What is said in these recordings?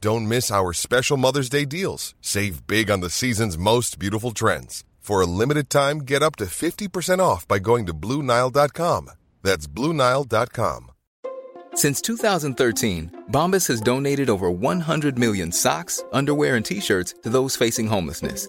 Don't miss our special Mother's Day deals. Save big on the season's most beautiful trends. For a limited time, get up to 50% off by going to Bluenile.com. That's Bluenile.com. Since 2013, Bombas has donated over 100 million socks, underwear, and t shirts to those facing homelessness.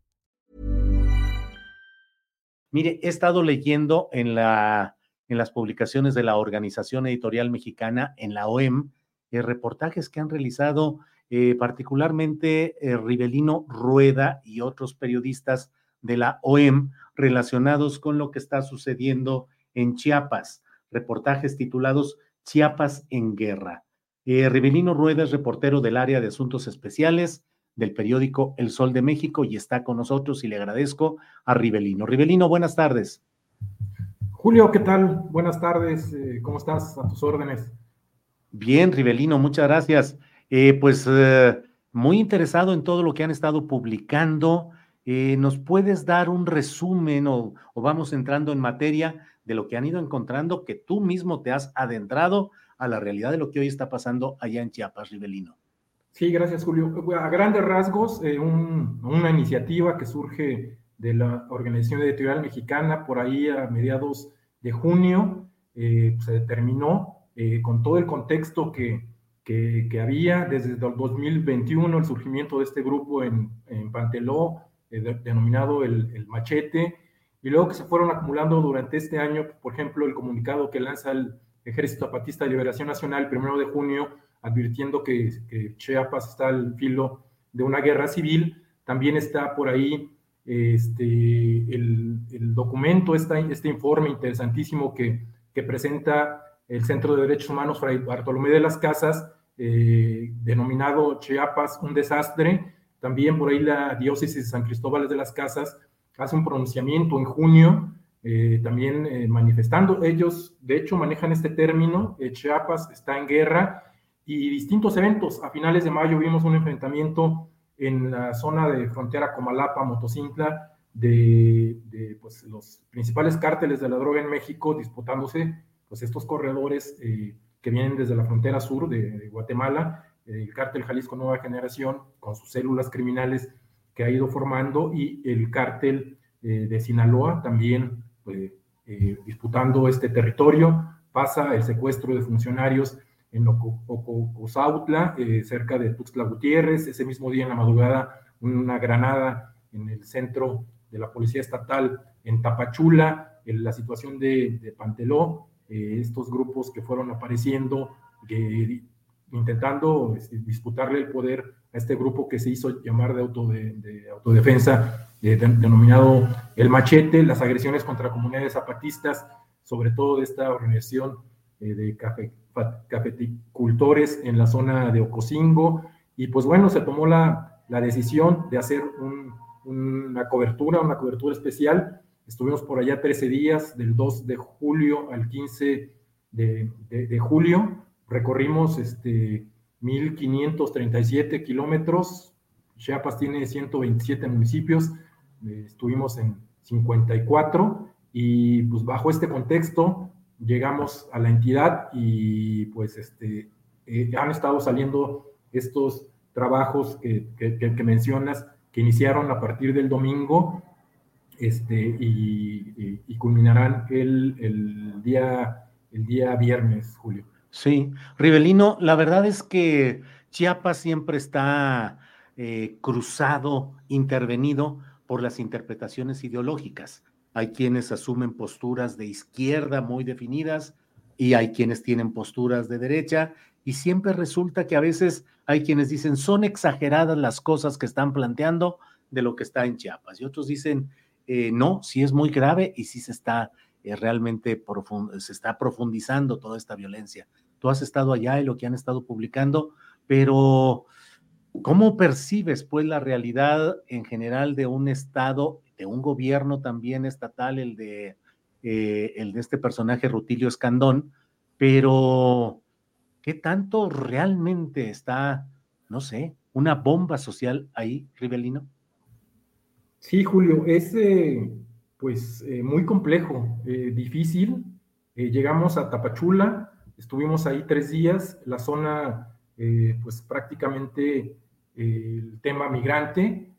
Mire, he estado leyendo en, la, en las publicaciones de la Organización Editorial Mexicana, en la OEM, eh, reportajes que han realizado eh, particularmente eh, Rivelino Rueda y otros periodistas de la OEM relacionados con lo que está sucediendo en Chiapas. Reportajes titulados Chiapas en guerra. Rivelino Rueda es reportero del área de asuntos especiales del periódico El Sol de México y está con nosotros y le agradezco a Rivelino. Rivelino, buenas tardes. Julio, ¿qué tal? Buenas tardes, eh, ¿cómo estás? A tus órdenes. Bien, Rivelino, muchas gracias. Eh, pues eh, muy interesado en todo lo que han estado publicando. ¿Nos puedes dar un resumen o, o vamos entrando en materia de lo que han ido encontrando que tú mismo te has adentrado a la realidad de lo que hoy está pasando allá en Chiapas, Rivelino? Sí, gracias, Julio. A grandes rasgos, eh, una iniciativa que surge de la Organización Editorial Mexicana por ahí a mediados de junio, eh, se determinó eh, con todo el contexto que, que, había desde el 2021, el surgimiento de este grupo en, en Panteló, denominado el, el, Machete, y luego que se fueron acumulando durante este año, por ejemplo, el comunicado que lanza el Ejército Zapatista de Liberación Nacional primero de junio, advirtiendo que, Chiapas está al filo de una guerra civil. También está por ahí este, el, documento, este informe interesantísimo que, que, presenta el Centro de Derechos Humanos Fray Bartolomé de las Casas, eh, denominado Chiapas un desastre. También por ahí la diócesis de San Cristóbal de las Casas hace un pronunciamiento en junio, eh, también eh, manifestando. Ellos, de hecho, manejan este término, Chiapas está en guerra, y distintos eventos. A finales de mayo vimos un enfrentamiento en la zona de frontera Comalapa, Motocintla, de, pues, los principales cárteles de la droga en México disputándose pues, estos corredores eh, que vienen desde la frontera sur de, Guatemala, el cártel Jalisco Nueva Generación, con sus células criminales que ha ido formando, y el cártel eh, de Sinaloa también pues, eh, disputando este territorio. Pasa el secuestro de funcionarios en Ocosautla, eh, cerca de Tuxtla Gutiérrez. Ese mismo día en la madrugada, una granada en el centro de la Policía Estatal en Tapachula, en la situación de, Panteló, eh, estos grupos que fueron apareciendo, intentando este, disputarle el poder a este grupo que se hizo llamar de, auto de, autodefensa, denominado El Machete, las agresiones contra comunidades zapatistas, sobre todo de esta organización de café, cafeticultores en la zona de Ocosingo, y pues bueno, se tomó la, la decisión de hacer una cobertura, una cobertura especial. Estuvimos por allá 13 días, del 2 de julio al 15 de, de, julio. Recorrimos este, 1.537 kilómetros. Chiapas tiene 127 municipios. Eh, estuvimos en 54 y pues bajo este contexto llegamos a la entidad y pues este, eh, han estado saliendo estos trabajos que, mencionas que iniciaron a partir del domingo este, y, culminarán el, día, el día viernes, Julio. Sí, Rivelino, la verdad es que Chiapas siempre está eh, cruzado, intervenido por las interpretaciones ideológicas. Hay quienes asumen posturas de izquierda muy definidas y hay quienes tienen posturas de derecha y siempre resulta que a veces hay quienes dicen son exageradas las cosas que están planteando de lo que está en Chiapas y otros dicen eh, no, sí es muy grave y sí se está eh, realmente se está profundizando toda esta violencia. Tú has estado allá y lo que han estado publicando, pero ¿cómo percibes pues la realidad en general de un estado, un gobierno también estatal, el de, eh, este personaje Rutilio Escandón, pero ¿Qué tanto realmente está, no sé, una bomba social ahí, Rivelino? Sí, Julio, es eh, pues eh, muy complejo, eh, difícil. llegamos a Tapachula, estuvimos ahí tres días, la zona pues prácticamente el tema migrante.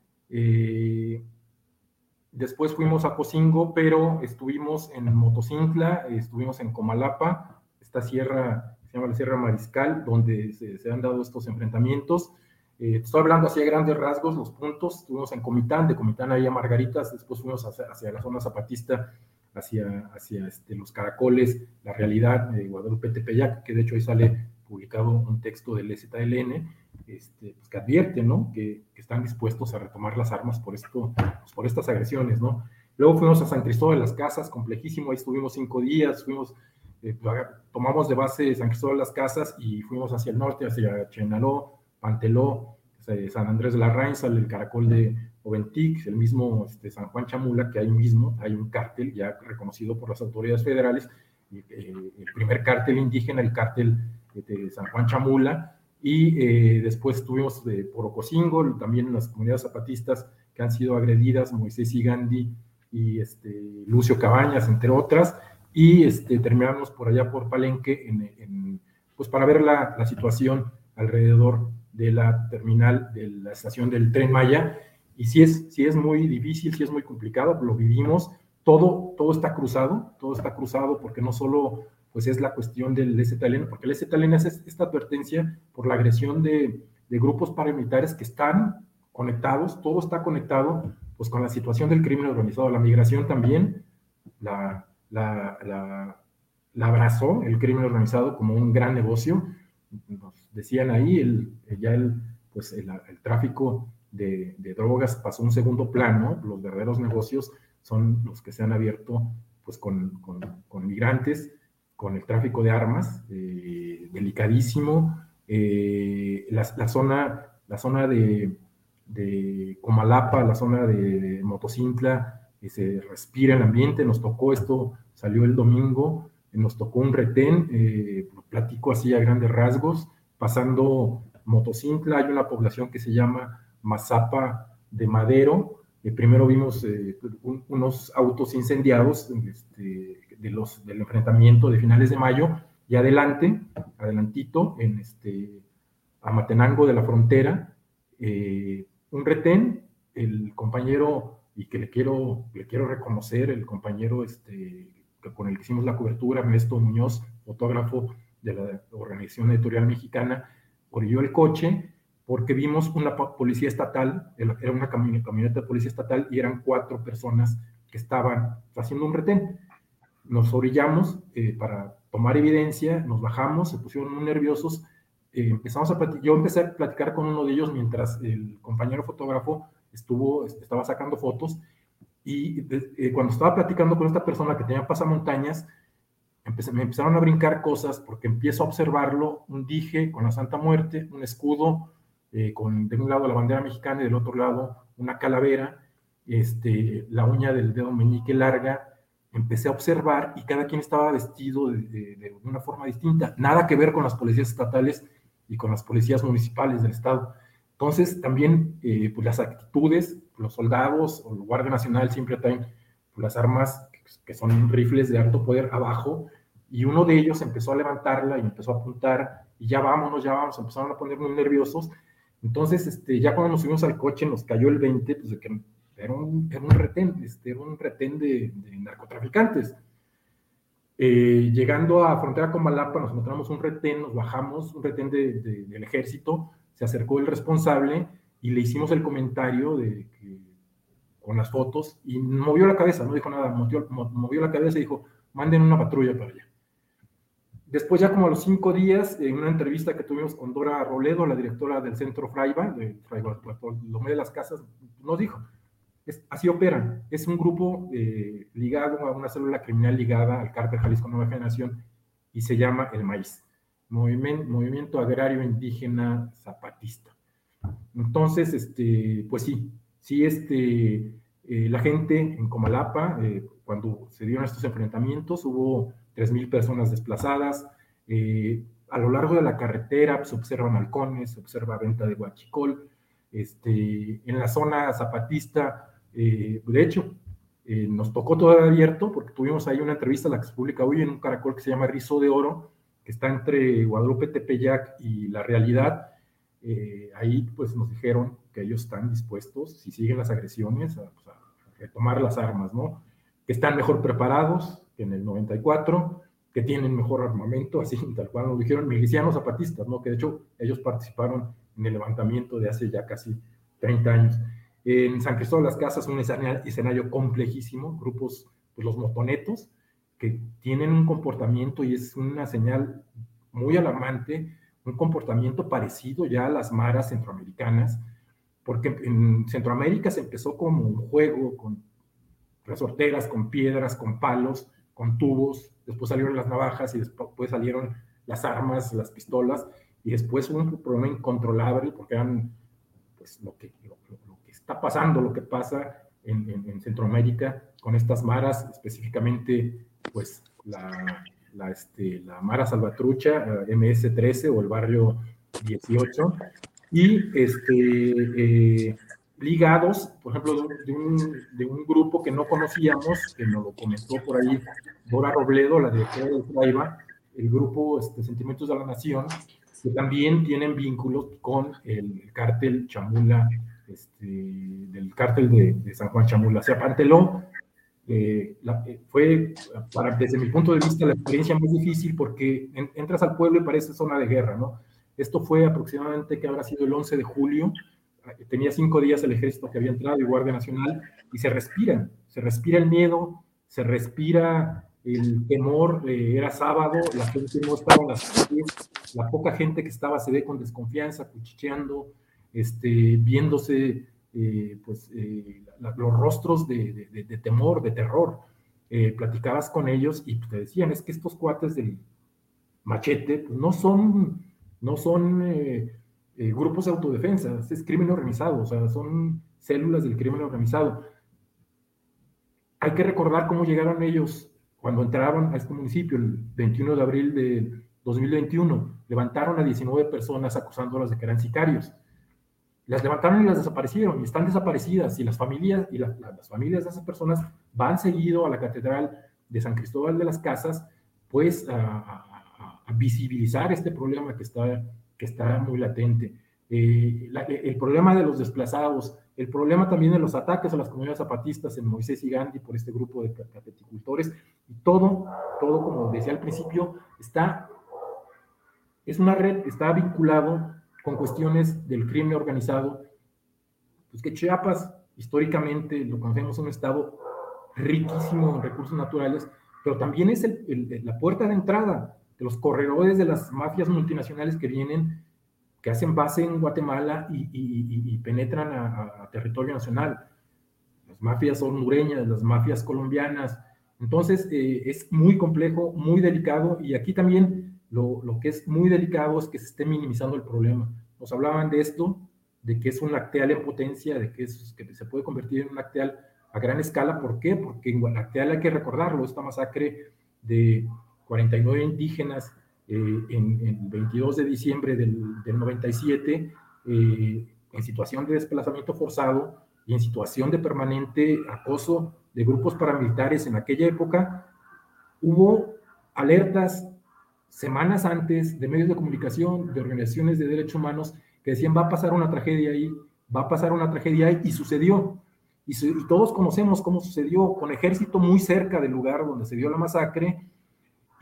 Después fuimos a Cocingo, pero estuvimos en Motocintla, estuvimos en Comalapa, esta sierra se llama la Sierra Mariscal, donde se, han dado estos enfrentamientos. Eh, estoy hablando hacia grandes rasgos, los puntos. Estuvimos en Comitán, de Comitán ahí a Margaritas, después fuimos hacia, la zona zapatista, hacia, hacia este, los caracoles, la realidad de Guadalupe Tepeyac, que de hecho ahí sale publicado un texto del EZLN, este, pues que advierte, ¿no? Que, están dispuestos a retomar las armas por, esto, pues por estas agresiones, ¿no? Luego fuimos a San Cristóbal de las Casas, complejísimo, ahí estuvimos cinco días, fuimos eh, tomamos de base San Cristóbal de las Casas y fuimos hacia el norte, hacia Chenaló, Panteló, San Andrés de la Rainza, el caracol de Oventic, el mismo este, San Juan Chamula, que hay mismo, hay un cártel ya reconocido por las autoridades federales, eh, el primer cártel indígena, el cártel de San Juan Chamula, y eh, después tuvimos de Porococingo, también las comunidades zapatistas que han sido agredidas, Moisés y Gandhi y este, Lucio Cabañas, entre otras, y este, terminamos por allá por Palenque, en, pues para ver la, la, situación alrededor de la terminal de la estación del tren Maya. Y si es, si es muy difícil, si es muy complicado, lo vivimos. Todo, todo está cruzado, todo está cruzado porque no solo pues es la cuestión del STLN, porque el STLN es esta advertencia por la agresión de, de grupos paramilitares que están conectados, todo está conectado pues con la situación del crimen organizado, la migración también, la, la, la, abrazó el crimen organizado como un gran negocio. Nos decían ahí, el, ya el, pues el, tráfico de, drogas pasó a un segundo plano, los verdaderos negocios son los que se han abierto pues con, con, migrantes, con el tráfico de armas, eh, delicadísimo. Eh, la, zona, la zona de, de Comalapa, la zona de, Motocintla, se respira el ambiente, nos tocó esto salió el domingo, nos tocó un retén, eh, platico así a grandes rasgos, pasando Motocintla, hay una población que se llama Mazapa de Madero, eh, primero vimos eh, unos autos incendiados este, de los, del enfrentamiento de finales de mayo, y adelante, adelantito, en este, Amatenango de la frontera, un retén, el compañero, y que le quiero, le quiero reconocer, el compañero este, con el que hicimos la cobertura, Ernesto Muñoz, fotógrafo de la Organización Editorial Mexicana, orilló el coche porque vimos una policía estatal, era una camioneta de policía estatal y eran cuatro personas que estaban haciendo un retén. Nos orillamos eh, para tomar evidencia, nos bajamos, se pusieron muy nerviosos, eh, empezamos a yo empecé a platicar con uno de ellos mientras el compañero fotógrafo estuvo, estaba sacando fotos y eh, cuando estaba platicando con esta persona que tenía pasamontañas, empecé, me empezaron a brincar cosas porque empiezo a observarlo, un dije con la Santa Muerte, un escudo, eh, con de un lado la bandera mexicana y del otro lado una calavera, este, la uña del dedo meñique larga, empecé a observar y cada quien estaba vestido de, de, una forma distinta, nada que ver con las policías estatales y con las policías municipales del estado. Entonces, también eh, pues las actitudes, los soldados o el Guardia Nacional siempre traen pues, las armas que son rifles de alto poder abajo, y uno de ellos empezó a levantarla y empezó a apuntar, y ya vámonos, ya vamos, empezaron a poner muy nerviosos. Entonces, este, ya cuando nos subimos al coche, nos cayó el 20, pues de que era un, era un retén, este, era un retén de, narcotraficantes. Eh, llegando a frontera con Malapa, nos encontramos un retén, nos bajamos, un retén del ejército, se acercó el responsable y le hicimos el comentario de que, con las fotos y movió la cabeza, no dijo nada, movió, movió la cabeza y dijo, manden una patrulla para allá. Después, ya como a los cinco días, en una entrevista que tuvimos con Dora Roledo, la directora del centro Fraiba, de Fraiba, de las Casas, nos dijo, así operan. Es un grupo eh, ligado a una célula criminal ligada al cártel Jalisco Nueva Generación y se llama el Maíz, Movimiento, Movimiento Agrario Indígena Zapatista. Entonces, este, pues sí, sí, este, eh, la gente en Comalapa, eh, cuando se dieron estos enfrentamientos, hubo 3.000 personas desplazadas. a lo largo de la carretera se observan halcones, se observa venta de guachicol. Este, en la zona zapatista eh, de hecho, eh, nos tocó todo abierto porque tuvimos ahí una entrevista, la que se publica hoy en un caracol que se llama Rizo de Oro, que está entre Guadalupe Tepeyac y la realidad. Eh, ahí pues nos dijeron que ellos están dispuestos, si siguen las agresiones, pues, a, retomar las armas, ¿no? Que están mejor preparados que en el 94, que tienen mejor armamento, así tal cual nos dijeron milicianos zapatistas, ¿no? Que de hecho ellos participaron en el levantamiento de hace ya casi 30 años. En San Cristóbal de las Casas, un escenario, complejísimo, grupos, pues los motonetos, que tienen un comportamiento y es una señal muy alarmante, un comportamiento parecido ya a las maras centroamericanas, porque en Centroamérica se empezó como un juego con resorteras, con piedras, con palos, con tubos, después salieron las navajas y después salieron las armas, las pistolas, y después hubo un problema incontrolable porque eran pues lo que, está pasando lo que pasa en, Centroamérica con estas maras, específicamente pues la, la, este, la Mara Salvatrucha, eh, MS-13 o el barrio 18, y este, eh, ligados, por ejemplo, de un, de un, grupo que no conocíamos, que nos lo comentó por ahí Dora Robledo, la directora de Traiba, el grupo este, Sentimientos de la Nación, que también tienen vínculos con el cártel Chamula este, del cártel de, San Juan Chamula. Se apanteló, eh, eh, fue, para, desde mi punto de vista, la experiencia más difícil porque entras al pueblo y parece zona de guerra, ¿no? Esto fue aproximadamente que habrá sido el 11 de julio, tenía cinco días el ejército que había entrado y Guardia Nacional, y se respira, se respira el miedo, se respira el temor, eh, era sábado, la gente no estaba en las calles, la poca gente que estaba se ve con desconfianza, cuchicheando, este, viéndose eh, pues, eh, los rostros de, temor, de terror. Platicabas con ellos y te decían, es que estos cuates del machete pues, no son, no son grupos de autodefensa, es crimen organizado, o sea, son células del crimen organizado. Hay que recordar cómo llegaron ellos cuando entraron a este municipio el 21 de abril de 2021. Levantaron a 19 personas acusándolas de que eran sicarios las levantaron y las desaparecieron y están desaparecidas y las familias y las familias de esas personas van seguido a la catedral de San Cristóbal de las Casas pues a, visibilizar este problema que está, que está muy latente. Eh, el problema de los desplazados, el problema también de los ataques a las comunidades zapatistas en Moisés y Gandhi por este grupo de cateticultores, y todo, todo, como decía al principio, está, es una red, está vinculado con cuestiones del crimen organizado, pues que Chiapas históricamente lo conocemos un estado riquísimo en recursos naturales, pero también es la puerta de entrada los corredores de las mafias multinacionales que vienen, que hacen base en Guatemala y, penetran a, territorio nacional. Las mafias hondureñas, las mafias colombianas. Entonces, eh, es muy complejo, muy delicado, y aquí también lo, lo, que es muy delicado es que se esté minimizando el problema. Nos hablaban de esto, de que es un lacteal en potencia, de que, es, que se puede convertir en un lacteal a gran escala. ¿Por qué? Porque en Guanajuato hay que recordarlo, esta masacre de 49 indígenas eh, en, el 22 de diciembre del, del 97, eh, en situación de desplazamiento forzado y en situación de permanente acoso de grupos paramilitares en aquella época, hubo alertas semanas antes de medios de comunicación, de organizaciones de derechos humanos, que decían va a pasar una tragedia ahí, va a pasar una tragedia ahí, y sucedió. Y, todos conocemos cómo sucedió, con ejército muy cerca del lugar donde se dio la masacre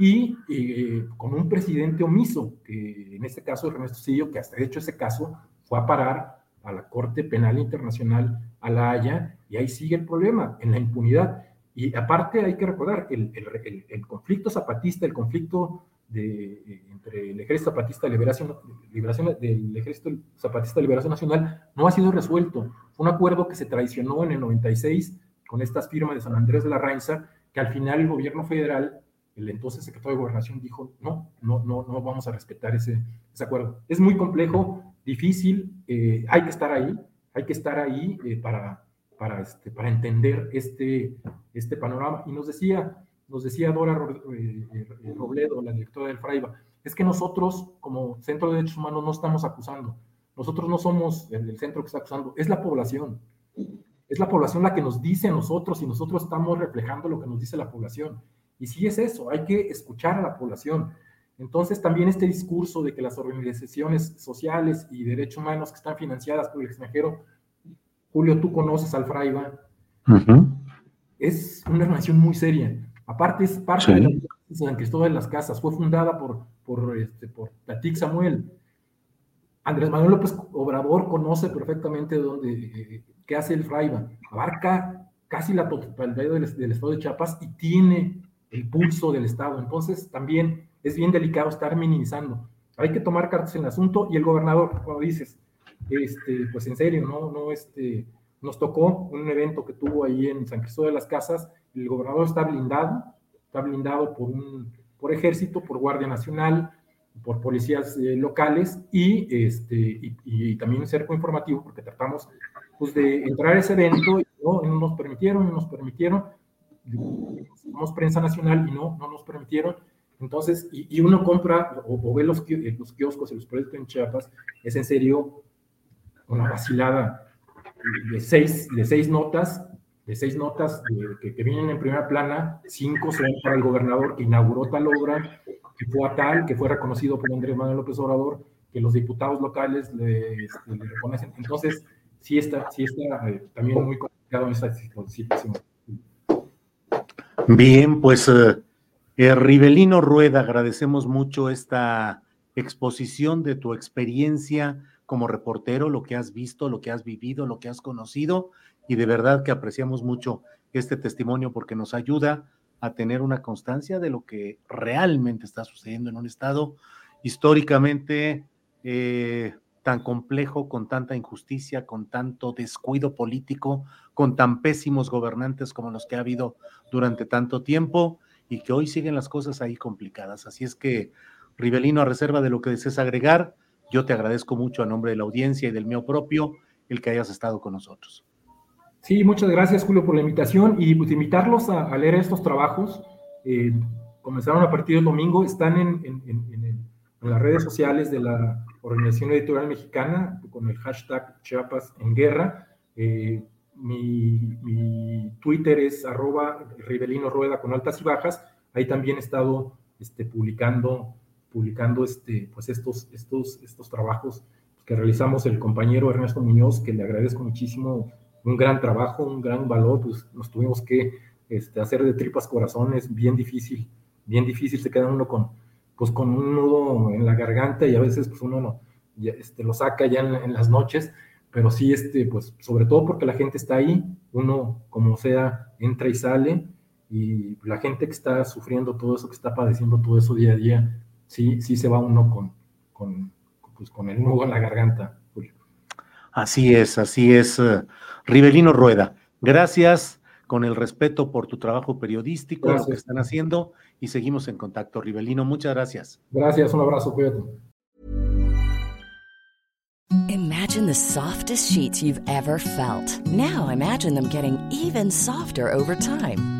y eh, con un presidente omiso, que en este caso Ernesto Cedillo, que hasta hecho ese caso fue a parar a la Corte Penal Internacional a La Haya, y ahí sigue el problema, en la impunidad. Y aparte hay que recordar, el, el, conflicto zapatista, el conflicto de, entre el Ejército Zapatista de Liberación, Liberación del Ejército Zapatista de Liberación Nacional no ha sido resuelto. Fue un acuerdo que se traicionó en el 96 con estas firmas de San Andrés de la Rainza, que al final el gobierno federal, el entonces secretario de Gobernación, dijo, no, no, no, no vamos a respetar ese, ese acuerdo. Es muy complejo, difícil, eh, hay que estar ahí, hay que estar ahí eh, para, para, este, para entender este, este panorama. Y nos decía, nos decía Dora eh, eh, Robledo, la directora del FRAIBA, es que nosotros como Centro de Derechos Humanos no estamos acusando, nosotros no somos el, centro que está acusando, es la población. Es la población la que nos dice a nosotros y nosotros estamos reflejando lo que nos dice la población. Y sí es eso, hay que escuchar a la población. Entonces también este discurso de que las organizaciones sociales y derechos humanos que están financiadas por el extranjero, Julio, tú conoces al Fraiba, es una organización muy seria. Aparte es parte de la San Cristóbal de las Casas, fue fundada por, por, este, por Samuel. Andrés Manuel López Obrador conoce perfectamente dónde, eh, qué hace el Fraiba. Abarca casi la totalidad del, del, estado de Chiapas y tiene el pulso del estado. Entonces también es bien delicado estar minimizando. Hay que tomar cartas en el asunto y el gobernador, como dices, este, pues en serio, no, no, este, nos tocó un evento que tuvo ahí en San Cristóbal de las Casas el gobernador está blindado, está blindado por un por ejército, por Guardia Nacional, por policías eh, locales y, este, y, también un cerco informativo porque tratamos pues, de entrar a ese evento y no, nos permitieron, no nos permitieron, somos prensa nacional y no, no nos permitieron. Entonces, y, uno compra o, ve los, los kioscos y los proyectos en Chiapas, es en serio una vacilada de seis, de seis notas de seis notas que, vienen en primera plana, cinco son para el gobernador que inauguró tal obra, que fue a tal, que fue reconocido por Andrés Manuel López Obrador, que los diputados locales le, este, reconocen. Entonces, sí está, sí está eh, también muy complicado en esta situación. Bien, pues eh, eh, Rivelino Rueda, agradecemos mucho esta exposición de tu experiencia como reportero, lo que has visto, lo que has vivido, lo que has conocido y de verdad que apreciamos mucho este testimonio porque nos ayuda a tener una constancia de lo que realmente está sucediendo en un estado. Históricamente eh, tan complejo, con tanta injusticia, con tanto descuido político, con tan pésimos gobernantes como los que ha habido durante tanto tiempo y que hoy siguen las cosas ahí complicadas. Así es que, Rivelino, a reserva de lo que desees agregar, yo te agradezco mucho a nombre de la audiencia y del mío propio el que hayas estado con nosotros. Sí, muchas gracias Julio por la invitación y pues invitarlos a, leer estos trabajos. Eh, comenzaron a partir del domingo, están en, las redes sociales de la Organización Editorial Mexicana con el hashtag Chiapas en Guerra. Eh, mi, Twitter es arroba Rivelino Rueda con altas y bajas. Ahí también he estado este, publicando, publicando este, pues estos, estos, estos trabajos que realizamos el compañero Ernesto Muñoz, que le agradezco muchísimo un gran trabajo, un gran valor, pues nos tuvimos que este, hacer de tripas corazones, bien difícil, bien difícil, se queda uno con, pues con un nudo en la garganta y a veces pues uno no, este, lo saca ya en, las noches, pero sí, este, pues sobre todo porque la gente está ahí, uno como sea entra y sale y la gente que está sufriendo todo eso, que está padeciendo todo eso día a día, sí, sí se va uno con, con, pues, con el nudo en la garganta. Así es, así es. Eh, Rivelino Rueda, gracias con el respeto por tu trabajo periodístico, lo que están haciendo y seguimos en contacto. Rivelino, muchas gracias. Gracias, un abrazo, cuídate. Imagine the softest sheets you've ever felt. Now imagine them getting even softer over time.